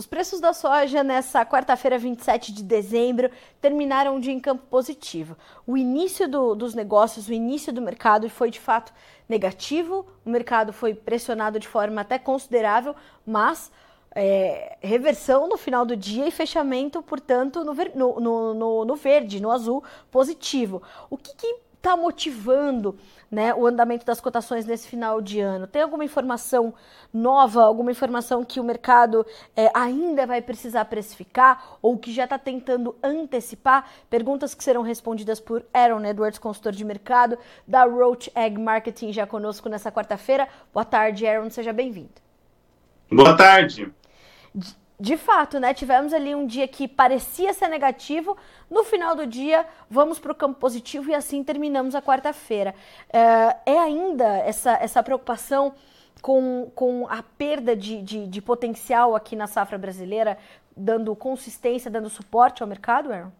Os preços da soja nessa quarta-feira, 27 de dezembro, terminaram dia em campo positivo. O início do, dos negócios, o início do mercado foi de fato negativo, o mercado foi pressionado de forma até considerável, mas é, reversão no final do dia e fechamento, portanto, no, ver, no, no, no, verde, no azul, positivo. O que está motivando né, o andamento das cotações nesse final de ano? Tem alguma informação nova, alguma informação que o mercado é, ainda vai precisar precificar ou que já está tentando antecipar? Perguntas que serão respondidas por Aaron Edwards, consultor de mercado da Roach Egg Marketing, já conosco nessa quarta-feira. Boa tarde, Aaron, seja bem-vindo. Boa tarde de fato, né? Tivemos ali um dia que parecia ser negativo, no final do dia vamos para o campo positivo e assim terminamos a quarta-feira. É, é, ainda essa, essa preocupação com, com a perda de, de, de, potencial aqui na safra brasileira, dando consistência, dando suporte ao mercado, Aaron?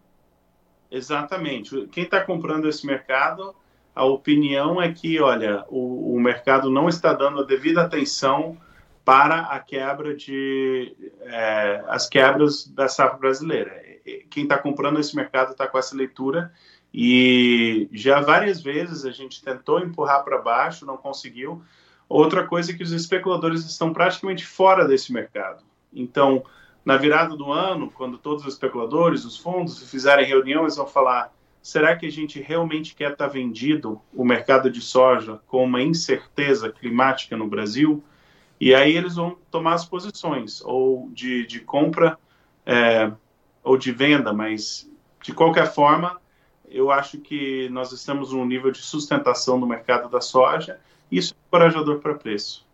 Exatamente. Quem está comprando esse mercado, a opinião é que, olha, o, o mercado não está dando a devida atenção para a quebra de é, as quebras da safra brasileira. Quem está comprando esse mercado está com essa leitura e já várias vezes a gente tentou empurrar para baixo, não conseguiu. Outra coisa é que os especuladores estão praticamente fora desse mercado. Então, na virada do ano, quando todos os especuladores, os fundos fizerem reunião, eles vão falar: será que a gente realmente quer estar tá vendido o mercado de soja com uma incerteza climática no Brasil? E aí eles vão tomar as posições, ou de, de compra é, ou de venda, mas de qualquer forma, eu acho que nós estamos num nível de sustentação no mercado da soja, e isso é encorajador para preço.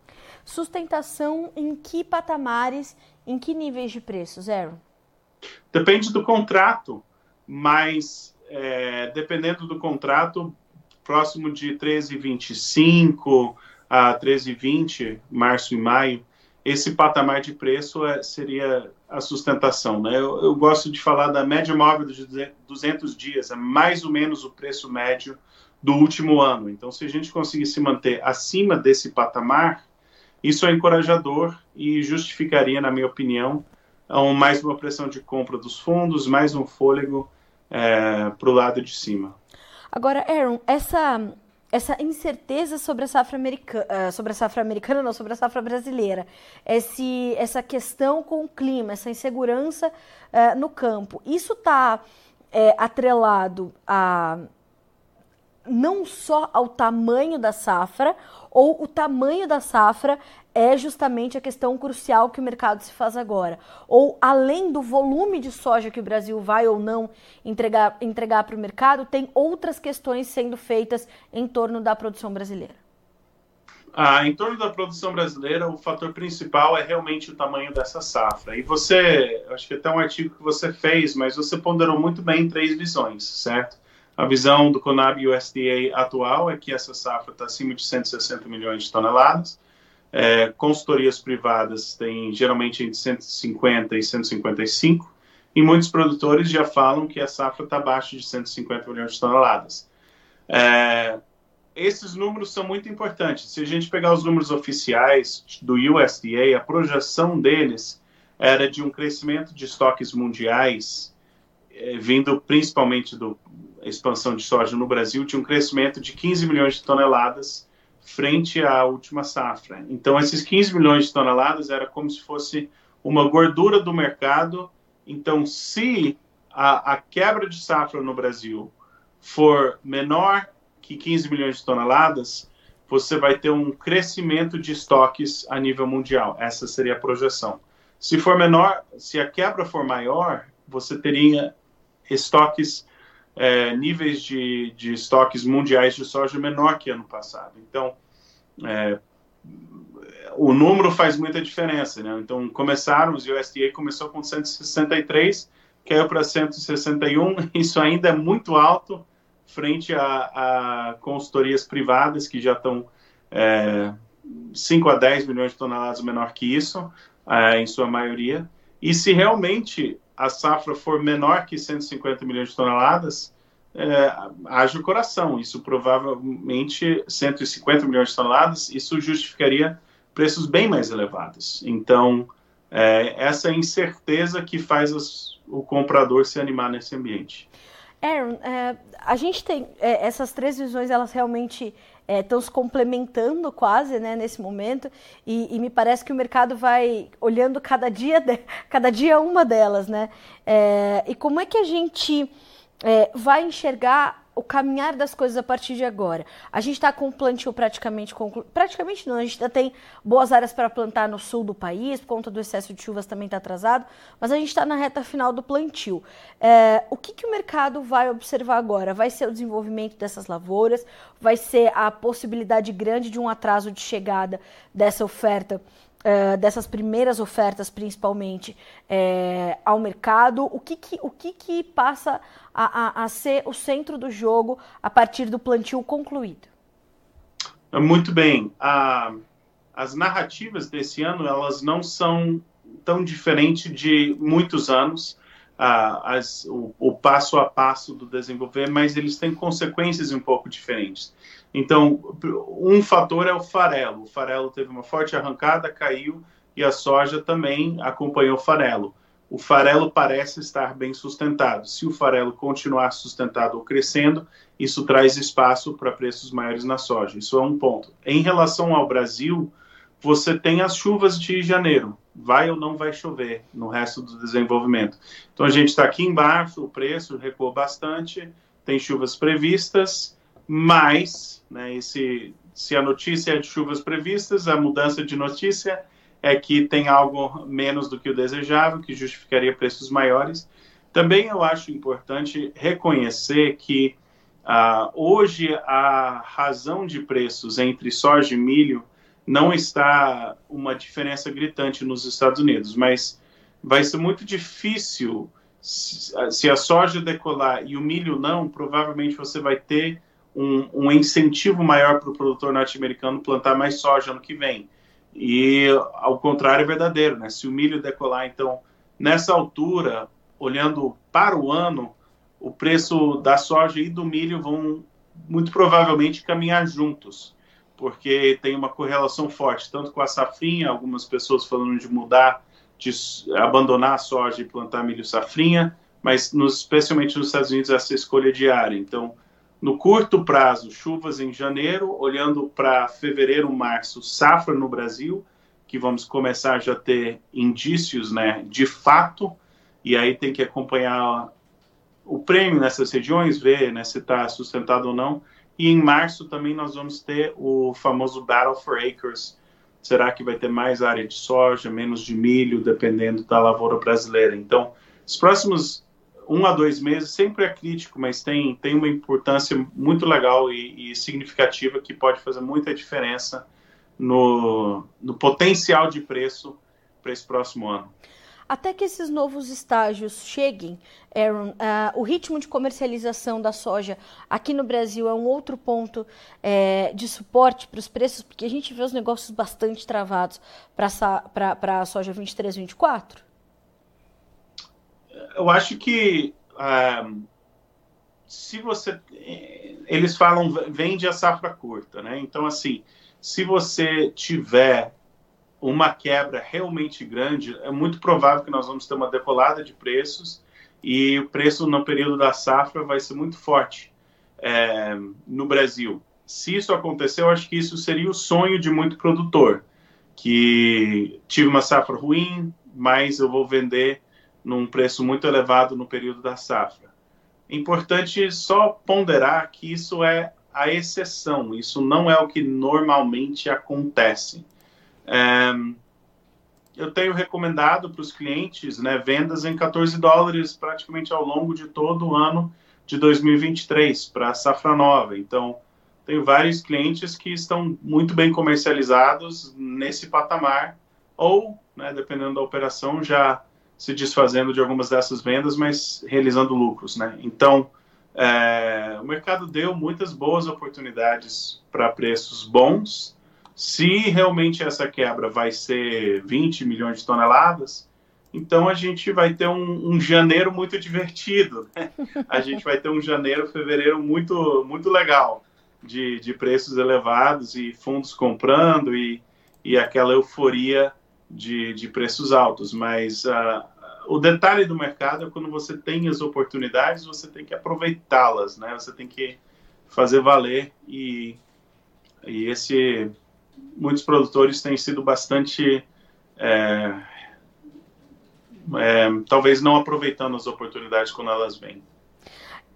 Sustentação em que patamares, em que níveis de preços, Aaron? Depende do contrato, mas é, dependendo do contrato, próximo de 13,25 a 13,20, março e maio, esse patamar de preço é, seria a sustentação. Né? Eu, eu, gosto de falar da média móvel de 200 dias, é mais ou menos o preço médio do último ano. Então, se a gente conseguir se manter acima desse patamar, isso é encorajador e justificaria, na minha opinião, mais uma pressão de compra dos fundos, mais um fôlego é, para o lado de cima. Agora, Aaron, essa essa incerteza sobre a safra americana, uh, sobre a safra americana, não, sobre a safra brasileira, esse, essa questão com o clima, essa insegurança uh, no campo, isso está é, atrelado a não só ao tamanho da safra, ou o tamanho da safra é justamente a questão crucial que o mercado se faz agora. Ou além do volume de soja que o Brasil vai ou não entregar entregar para o mercado, tem outras questões sendo feitas em torno da produção brasileira. Ah, em torno da produção brasileira, o fator principal é realmente o tamanho dessa safra. E você, acho que até um artigo que você fez, mas você ponderou muito bem em três visões, certo? A visão do Conab USDA atual é que essa safra está acima de 160 milhões de toneladas. É, consultorias privadas têm geralmente entre 150 e 155, e muitos produtores já falam que a safra está abaixo de 150 milhões de toneladas. É, esses números são muito importantes. Se a gente pegar os números oficiais do USDA, a projeção deles era de um crescimento de estoques mundiais, é, vindo principalmente do, expansão de soja no Brasil tinha um crescimento de 15 milhões de toneladas frente à última safra. Então, esses 15 milhões de toneladas era como se fosse uma gordura do mercado. Então, se a, a quebra de safra no Brasil for menor que 15 milhões de toneladas, você vai ter um crescimento de estoques a nível mundial. Essa seria a projeção. Se for menor, se a quebra for maior, você teria estoques é, níveis de, de estoques mundiais de soja menor que ano passado. Então, é, o número faz muita diferença. Né? Então, começaram, os USDA começou com 163, caiu para 161, isso ainda é muito alto frente a, a consultorias privadas que já estão é, 5 a 10 milhões de toneladas menor que isso, é, em sua maioria. E se realmente a safra for menor que 150 milhões de toneladas, é, haja o coração. Isso provavelmente 150 milhões de toneladas, isso justificaria preços bem mais elevados. Então, é essa incerteza que faz o comprador se animar nesse ambiente. Aaron, é, a gente tem é, essas três visões, elas realmente estão é, se complementando quase né, nesse momento e, e, me parece que o mercado vai olhando cada dia, de, cada dia uma delas, né? É, e como é que a gente é, vai enxergar o caminhar das coisas a partir de agora. A gente está com o plantio praticamente concluído. Praticamente não, a gente ainda tem boas áreas para plantar no sul do país, por conta do excesso de chuvas também está atrasado, mas a gente está na reta final do plantio. É, o que, que o mercado vai observar agora? Vai ser o desenvolvimento dessas lavouras, vai ser a possibilidade grande de um atraso de chegada dessa oferta uh, dessas primeiras ofertas, principalmente, é, ao mercado? O que, que, o que, que passa a, a, a ser o centro do jogo a partir do plantio concluído? Muito bem. as narrativas desse ano elas não são tão diferentes de muitos anos. as, o, o, passo a passo do desenvolver, mas eles têm consequências um pouco diferentes. Então, um fator é o farelo. O farelo teve uma forte arrancada, caiu e a soja também acompanhou o farelo. O farelo parece estar bem sustentado. Se o farelo continuar sustentado ou crescendo, isso traz espaço para preços maiores na soja. Isso é um ponto. Em relação ao Brasil, você tem as chuvas de janeiro. Vai ou não vai chover no resto do desenvolvimento. Então a gente está aqui embaixo, o preço recuou bastante, tem chuvas previstas, mas né, esse, se a notícia é de chuvas previstas, a mudança de notícia é que tem algo menos do que o desejável, que justificaria preços maiores. Também eu acho importante reconhecer que uh, hoje a razão de preços entre soja e milho não está uma diferença gritante nos Estados Unidos, mas vai ser muito difícil se a soja decolar e o milho não, provavelmente você vai ter um, um incentivo maior para o produtor norte-americano plantar mais soja ano que vem. E ao contrário é verdadeiro, né? Se o milho decolar, então, nessa altura, olhando para o ano, o preço da soja e do milho vão muito provavelmente caminhar juntos, porque tem uma correlação forte, tanto com a safrinha, algumas pessoas falando de mudar, de abandonar a soja e plantar milho safrinha, mas nos, especialmente nos Estados Unidos essa escolha diária. Então, no curto prazo, chuvas em janeiro, olhando para fevereiro, março, safra no Brasil, que vamos começar já a ter indícios né, de fato, e aí tem que acompanhar o prêmio nessas regiões, ver né, se está sustentado ou não. E em março também nós vamos ter o famoso Battle for Acres. Será que vai ter mais área de soja, menos de milho, dependendo da lavoura brasileira? Então, os próximos um a dois meses sempre é crítico, mas tem, tem uma importância muito legal e, e significativa que pode fazer muita diferença no, no potencial de preço para esse próximo ano. Até que esses novos estágios cheguem, Aaron, uh, o ritmo de comercialização da soja aqui no Brasil é um outro ponto é, de suporte para os preços, porque a gente vê os negócios bastante travados para a soja 23, 24? Eu acho que ah, se você eles falam vende a safra curta, né? Então assim, se você tiver uma quebra realmente grande, é muito provável que nós vamos ter uma decolada de preços e o preço no período da safra vai ser muito forte é, no Brasil. Se isso acontecer, eu acho que isso seria o sonho de muito produtor, que tive uma safra ruim, mas eu vou vender num preço muito elevado no período da safra. Importante só ponderar que isso é a exceção, isso não é o que normalmente acontece. É, eu tenho recomendado para os clientes né, vendas em 14 dólares praticamente ao longo de todo o ano de 2023 para a safra nova. Então, tenho vários clientes que estão muito bem comercializados nesse patamar, ou, né, dependendo da operação, já se desfazendo de algumas dessas vendas, mas realizando lucros, né? Então, é, o mercado deu muitas boas oportunidades para preços bons. Se realmente essa quebra vai ser 20 milhões de toneladas, então a gente vai ter um, um janeiro muito divertido. Né? A gente vai ter um janeiro, fevereiro muito, muito legal de, de preços elevados e fundos comprando e, e aquela euforia de, de preços altos, mas uh, o detalhe do mercado é quando você tem as oportunidades, você tem que aproveitá-las, né? Você tem que fazer valer e, e esse muitos produtores têm sido bastante é, é, talvez não aproveitando as oportunidades quando elas vêm.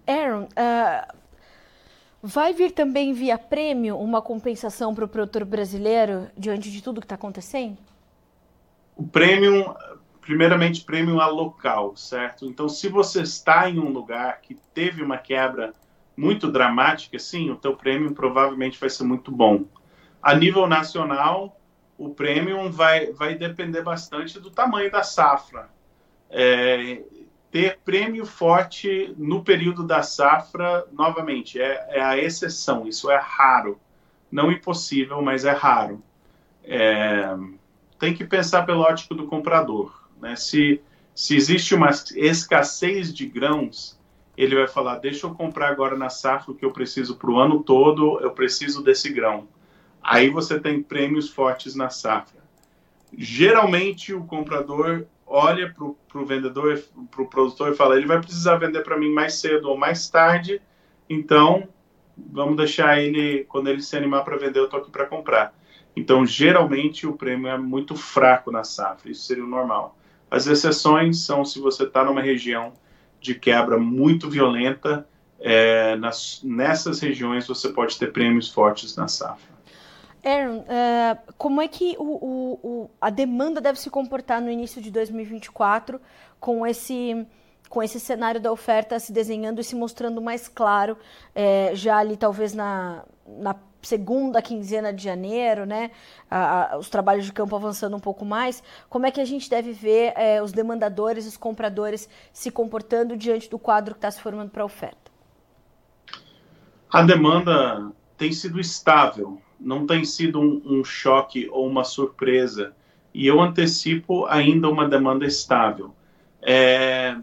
Aaron, uh, vai vir também via prêmio uma compensação para o produtor brasileiro diante de tudo que está acontecendo? O prêmio, primeiramente, prêmio a local, certo? Então, se você está em um lugar que teve uma quebra muito dramática, sim, o teu prêmio provavelmente vai ser muito bom. A nível nacional, o prêmio vai, vai depender bastante do tamanho da safra. É, ter prêmio forte no período da safra, novamente, é, é, a exceção, isso é raro. Não impossível, mas é raro. É, tem que pensar pelo ótico do comprador. Né? Se, se existe uma escassez de grãos, ele vai falar: deixa eu comprar agora na safra o que eu preciso para o ano todo, eu preciso desse grão. Aí você tem prêmios fortes na safra. Geralmente o comprador olha para o vendedor, para o produtor e fala: ele vai precisar vender para mim mais cedo ou mais tarde, então vamos deixar ele, quando ele se animar para vender, eu estou aqui para comprar. Então, geralmente, o prêmio é muito fraco na safra, isso seria o normal. As exceções são se você está numa região de quebra muito violenta, é, nas, nessas regiões você pode ter prêmios fortes na safra. Aaron, uh, como é que o, o, o, a demanda deve se comportar no início de 2024 com esse, com esse cenário da oferta se desenhando e se mostrando mais claro, é, já ali talvez na, na segunda quinzena de janeiro, né, a, a, os trabalhos de campo avançando um pouco mais, como é que a gente deve ver é, os demandadores, os compradores se comportando diante do quadro que está se formando para a oferta? A demanda tem sido estável, não tem sido um, um choque ou uma surpresa. E eu antecipo ainda uma demanda estável. É,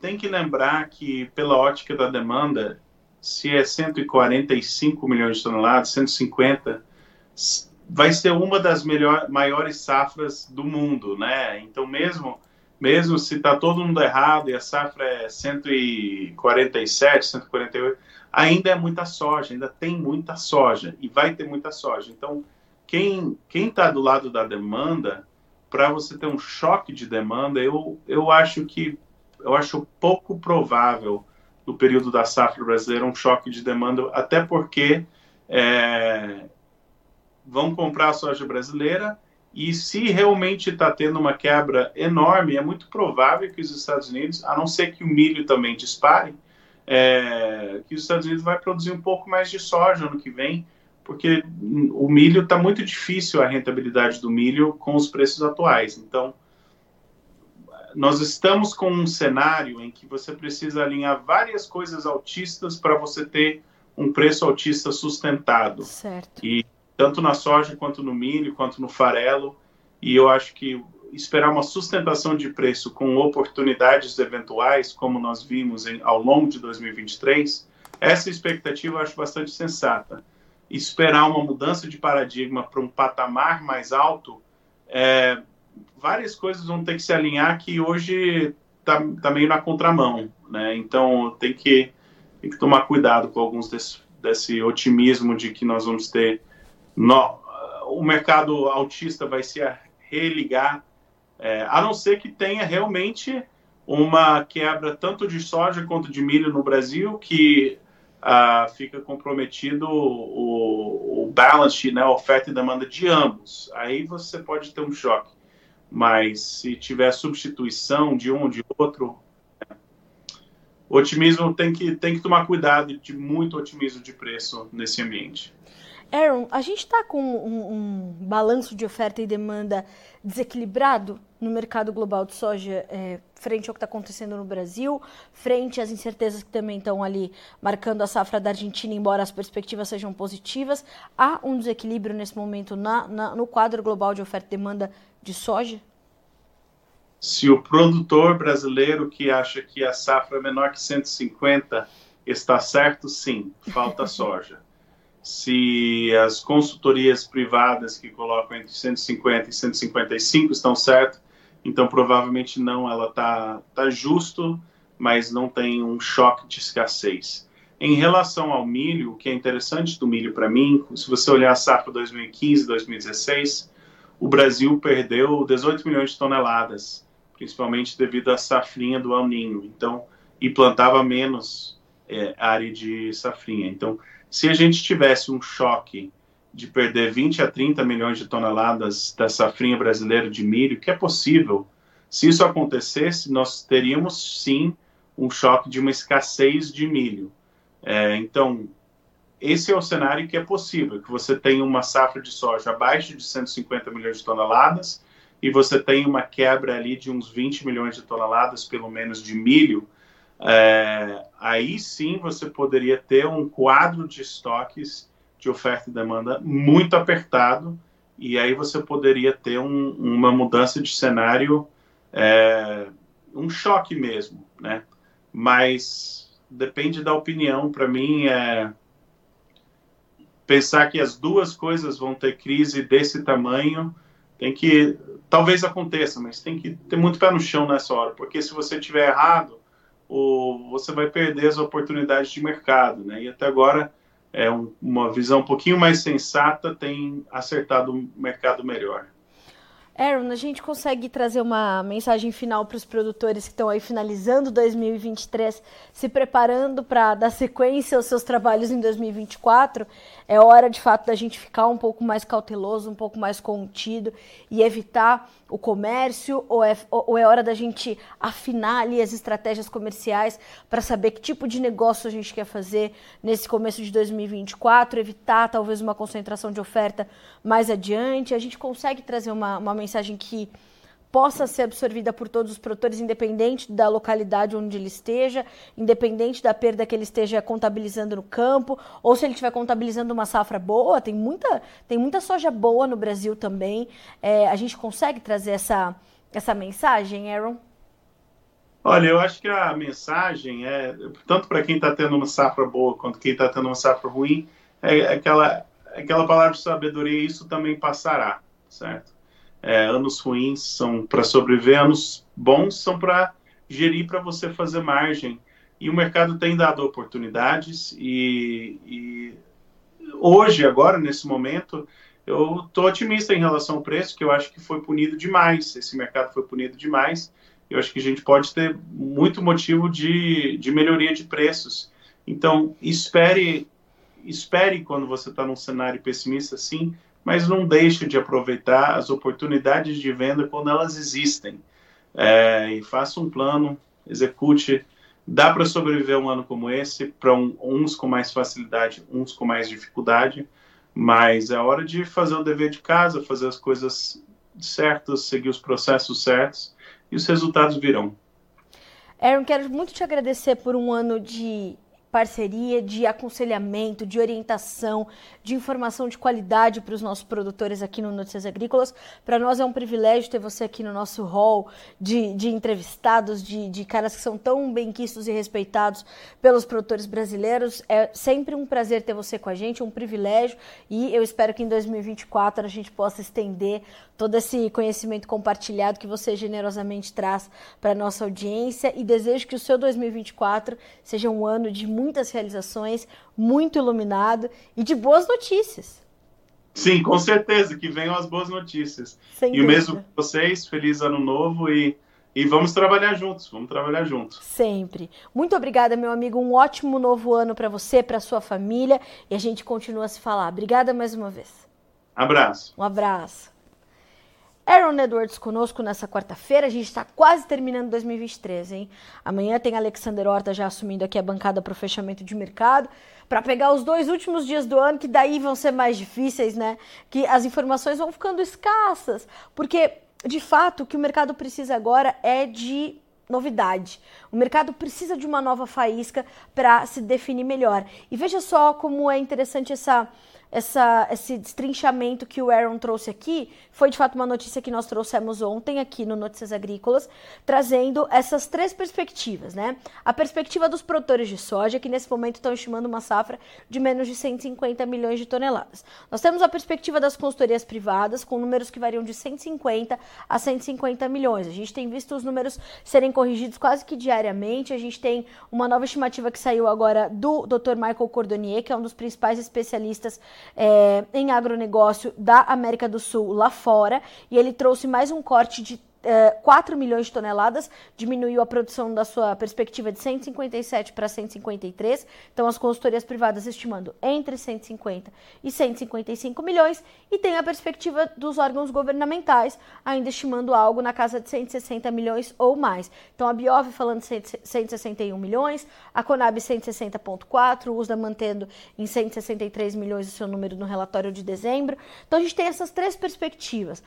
tem que lembrar que, pela ótica da demanda, se é 145 milhões de toneladas, 150, vai ser uma das melhor, maiores safras do mundo, né? Então, mesmo mesmo se está todo mundo errado e a safra é 147, 148, ainda é muita soja, ainda tem muita soja e vai ter muita soja. Então, quem está do lado da demanda, para você ter um choque de demanda, eu, eu acho que eu acho pouco provável no período da safra brasileira um choque de demanda, até porque é, vão comprar a soja brasileira e se realmente está tendo uma quebra enorme, é muito provável que os Estados Unidos, a não ser que o milho também dispare, é, que os Estados Unidos vai produzir um pouco mais de soja ano que vem, porque o milho está muito difícil a rentabilidade do milho com os preços atuais. Então, nós estamos com um cenário em que você precisa alinhar várias coisas altistas para você ter um preço altista sustentado. Certo. E tanto na soja quanto no milho, quanto no farelo. E eu acho que esperar uma sustentação de preço com oportunidades eventuais, como nós vimos em, ao longo de 2023, essa expectativa eu acho bastante sensata. Esperar uma mudança de paradigma para um patamar mais alto, é, várias coisas vão ter que se alinhar que hoje está tá meio na contramão. Né? Então tem que, tem que tomar cuidado com alguns desse, desse otimismo de que nós vamos ter. No, o mercado autista vai se religar é, a não ser que tenha realmente uma quebra tanto de soja quanto de milho no Brasil, que ah, fica comprometido o, o balance, né, oferta e demanda de ambos. Aí você pode ter um choque. Mas se tiver substituição de um ou de outro, o otimismo tem que, tem que tomar cuidado de muito otimismo de preço nesse ambiente. Aaron, a gente está com um, um, balanço de oferta e demanda desequilibrado no mercado global de soja, é, frente ao que está acontecendo no Brasil, frente às incertezas que também estão ali marcando a safra da Argentina, embora as perspectivas sejam positivas. Há um desequilíbrio nesse momento na, na, no quadro global de oferta e demanda de soja? Se o produtor brasileiro que acha que a safra é menor que 150 está certo, sim, falta soja. se as consultorias privadas que colocam entre 150 e 155 estão certo, então provavelmente não, ela está tá justo, mas não tem um choque de escassez. Em relação ao milho, o que é interessante do milho para mim, se você olhar a safra 2015, 2016, o Brasil perdeu 18 milhões de toneladas, principalmente devido à safrinha do El. Então, e plantava menos é, área de safrinha. Então, se a gente tivesse um choque de perder 20 a 30 milhões de toneladas da safrinha brasileira de milho, que é possível, se isso acontecesse, nós teríamos sim um choque de uma escassez de milho. É, então, esse é o cenário que é possível, que você tem uma safra de soja abaixo de 150 milhões de toneladas e você tem uma quebra ali de uns 20 milhões de toneladas, pelo menos, de milho, é, aí sim você poderia ter um quadro de estoques de oferta e demanda muito apertado, e aí você poderia ter um, uma mudança de cenário, é, um choque mesmo, né? Mas depende da opinião. Para mim, é pensar que as duas coisas vão ter crise desse tamanho, tem que talvez aconteça, mas tem que ter muito pé no chão nessa hora, porque se você tiver errado o, você vai perder as oportunidades de mercado, né? E até agora é um, uma visão um pouquinho mais sensata tem acertado o mercado melhor. Aaron, a gente consegue trazer uma mensagem final para os produtores que estão aí finalizando 2023, se preparando para dar sequência aos seus trabalhos em 2024? É hora de fato da gente ficar um pouco mais cauteloso, um pouco mais contido e evitar o comércio? Ou é, ou é hora da gente afinar ali as estratégias comerciais para saber que tipo de negócio a gente quer fazer nesse começo de 2024? Evitar talvez uma concentração de oferta mais adiante? A gente consegue trazer uma, uma mensagem que possa ser absorvida por todos os produtores, independente da localidade onde ele esteja, independente da perda que ele esteja contabilizando no campo, ou se ele estiver contabilizando uma safra boa, tem muita, tem muita soja boa no Brasil também. É, a gente consegue trazer essa, essa mensagem, Aaron? Olha, eu acho que a mensagem é, tanto para quem está tendo uma safra boa quanto quem está tendo uma safra ruim, é aquela, aquela palavra de sabedoria, isso também passará, certo? É, anos ruins são para sobreviver, anos bons são para gerir, para você fazer margem. E o mercado tem dado oportunidades e, e hoje, agora, nesse momento, eu estou otimista em relação ao preço, que eu acho que foi punido demais. Esse mercado foi punido demais. Eu acho que a gente pode ter muito motivo de, de melhoria de preços. Então, espere, espere quando você está num cenário pessimista assim, mas não deixe de aproveitar as oportunidades de venda quando elas existem. É, e faça um plano, execute. Dá para sobreviver um ano como esse, para um, uns com mais facilidade, uns com mais dificuldade, mas é hora de fazer o dever de casa, fazer as coisas certas, seguir os processos certos e os resultados virão. Aaron, quero muito te agradecer por um ano de parceria de aconselhamento, de orientação, de informação de qualidade para os nossos produtores aqui no Notícias Agrícolas. Para nós é um privilégio ter você aqui no nosso hall de, de entrevistados, de, de caras que são tão bem-quistos e respeitados pelos produtores brasileiros. É sempre um prazer ter você com a gente, um privilégio e eu espero que em 2024 a gente possa estender todo esse conhecimento compartilhado que você generosamente traz para a nossa audiência e desejo que o seu 2024 seja um ano de muitas realizações, muito iluminado e de boas notícias. Sim, com certeza, que venham as boas notícias. Sem e dúvida. o mesmo para vocês, feliz ano novo e, e vamos trabalhar juntos, vamos trabalhar juntos. Sempre. Muito obrigada, meu amigo, um ótimo novo ano para você, para sua família e a gente continua a se falar. Obrigada mais uma vez. Abraço. Um abraço. Aaron Edwards conosco nessa quarta-feira. A gente está quase terminando 2023, hein? Amanhã tem Alexander Horta já assumindo aqui a bancada para o fechamento de mercado, para pegar os dois últimos dias do ano, que daí vão ser mais difíceis, né? Que as informações vão ficando escassas, porque de fato o que o mercado precisa agora é de novidade. O mercado precisa de uma nova faísca para se definir melhor. E veja só como é interessante essa essa, esse destrinchamento que o Aaron trouxe aqui foi de fato uma notícia que nós trouxemos ontem aqui no Notícias Agrícolas, trazendo essas três perspectivas, né? A perspectiva dos produtores de soja, que nesse momento estão estimando uma safra de menos de 150 milhões de toneladas. Nós temos a perspectiva das consultorias privadas, com números que variam de 150 a 150 milhões. A gente tem visto os números serem corrigidos quase que diariamente. A gente tem uma nova estimativa que saiu agora do Dr. Michael Cordonier, que é um dos principais especialistas é, em agronegócio da América do Sul lá fora, e ele trouxe mais um corte de 4 milhões de toneladas, diminuiu a produção da sua perspectiva de 157 para 153. Então, as consultorias privadas estimando entre 150 e 155 milhões. E tem a perspectiva dos órgãos governamentais, ainda estimando algo na casa de 160 milhões ou mais. Então, a Biov falando 161 milhões, a Conab 160,4, o USDA mantendo em 163 milhões o seu número no relatório de dezembro. Então, a gente tem essas três perspectivas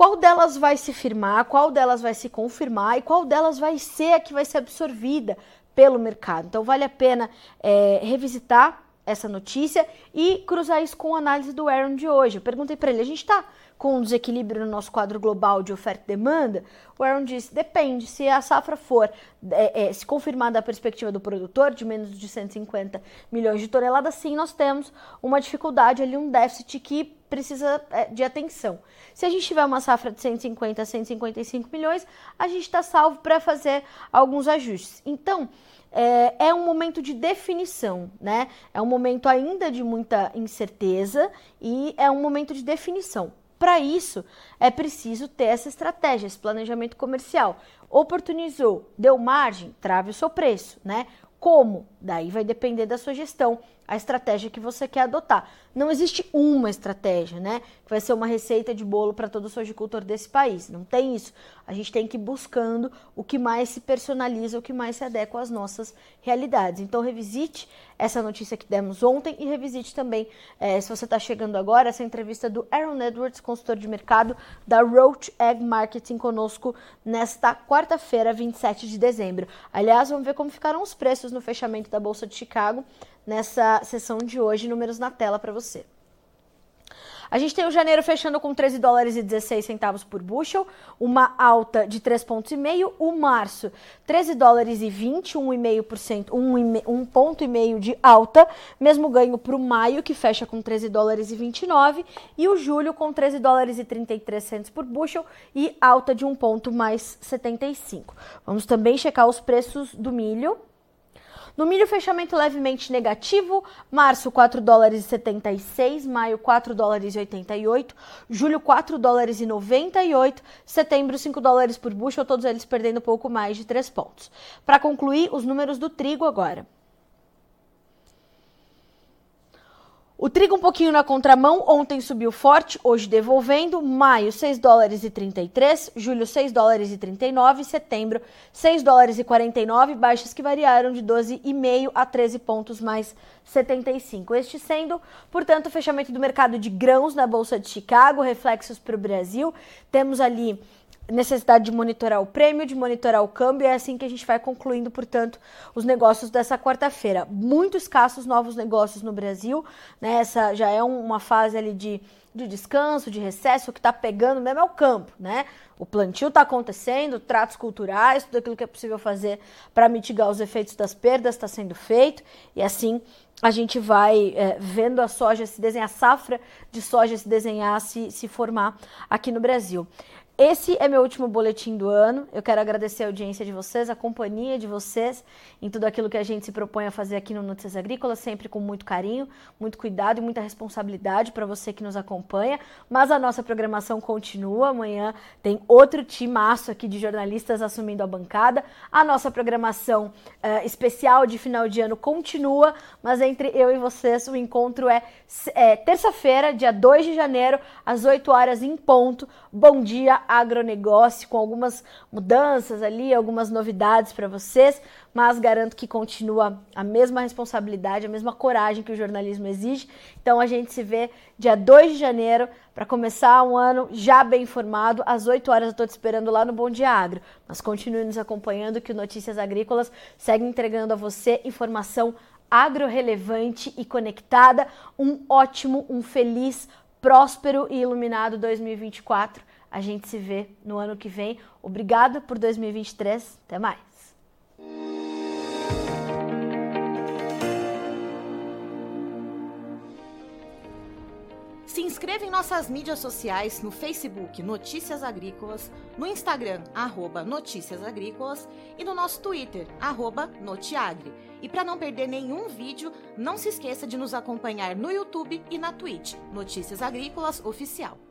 qual delas vai se firmar, qual delas vai se confirmar e qual delas vai ser a que vai ser absorvida pelo mercado. Então vale a pena é, revisitar essa notícia e cruzar isso com a análise do Aaron de hoje. Eu perguntei para ele, a gente está com um desequilíbrio no nosso quadro global de oferta e demanda? O Aaron disse, depende, se a safra for, é, é, se confirmar da perspectiva do produtor, de menos de 150 milhões de toneladas, sim, nós temos uma dificuldade ali, um déficit que precisa é, de atenção. Se a gente tiver uma safra de 150 a 155 milhões, a gente está salvo para fazer alguns ajustes. Então, é, é, um momento de definição, né? É um momento ainda de muita incerteza e é um momento de definição. Para isso, é preciso ter essa estratégia, esse planejamento comercial. Oportunizou, deu margem, trave o seu preço, né? Como? Daí vai depender da sua gestão a estratégia que você quer adotar. Não existe uma estratégia, né? Que vai ser uma receita de bolo para todo sojicultor desse país. Não tem isso. A gente tem que ir buscando o que mais se personaliza, o que mais se adequa às nossas realidades. Então, revisite essa notícia que demos ontem e revisite também, é, se você está chegando agora, essa entrevista do Aaron Edwards, consultor de mercado da Roach Egg Marketing, conosco nesta quarta-feira, 27 de dezembro. Aliás, vamos ver como ficaram os preços no fechamento da Bolsa de Chicago nessa sessão de hoje, números na tela para você. A gente tem o janeiro fechando com 13 dólares e 16 centavos por bushel, uma alta de 3,5 pontos. E meio. O março, 13 dólares e 20, 1,5%, 1, ponto e meio de alta. Mesmo ganho para o maio, que fecha com 13 dólares e 29. E o julho com 13 dólares e 33 centos por bushel e alta de 1 ponto mais 75. Vamos também checar os preços do milho. No milho, fechamento levemente negativo. Março, 4 dólares e 76. Maio, 4 dólares e 88. Julho, 4 dólares e 98. Setembro, 5 dólares por bushel, todos eles perdendo pouco mais de 3 pontos. Para concluir, os números do trigo agora. O trigo um pouquinho na contramão, ontem subiu forte, hoje devolvendo. Maio, 6 dólares e 33, julho, 6 dólares e 39, setembro, 6 dólares e 49, baixas que variaram de 12,5 a 13 pontos mais 75. Este sendo, portanto, o fechamento do mercado de grãos na Bolsa de Chicago, reflexos para o Brasil. Temos ali necessidade de monitorar o prêmio, de monitorar o câmbio, é assim que a gente vai concluindo, portanto, os negócios dessa quarta-feira. Muito escassos novos negócios no Brasil, né? Essa já é uma fase ali de, de descanso, de recesso, o que está pegando mesmo é o campo, né? O plantio está acontecendo, tratos culturais, tudo aquilo que é possível fazer para mitigar os efeitos das perdas está sendo feito, e assim a gente vai é, vendo a soja se desenhar, a safra de soja se desenhar, se, se formar aqui no Brasil. Esse é meu último boletim do ano. Eu quero agradecer a audiência de vocês, a companhia de vocês em tudo aquilo que a gente se propõe a fazer aqui no Notícias Agrícolas, sempre com muito carinho, muito cuidado e muita responsabilidade para você que nos acompanha. Mas a nossa programação continua. Amanhã tem outro timaço aqui de jornalistas assumindo a bancada. A nossa programação uh, especial de final de ano continua, mas entre eu e vocês o encontro é, é terça-feira, dia 2 de janeiro, às 8 horas em ponto. Bom dia agronegócio, com algumas mudanças ali, algumas novidades para vocês, mas garanto que continua a mesma responsabilidade, a mesma coragem que o jornalismo exige. Então a gente se vê dia 2 de janeiro para começar um ano já bem informado. Às 8 horas eu estou te esperando lá no Bom Dia Agro. Mas continue nos acompanhando que o Notícias Agrícolas segue entregando a você informação agro-relevante e conectada. Um ótimo, um feliz, próspero e iluminado 2024. A gente se vê no ano que vem. Obrigado por 2023. Até mais. Se inscreva em nossas mídias sociais no Facebook Notícias Agrícolas, no Instagram arroba Notícias Agrícolas e no nosso Twitter arroba Notiagre. E para não perder nenhum vídeo, não se esqueça de nos acompanhar no YouTube e na Twitch Notícias Agrícolas Oficial.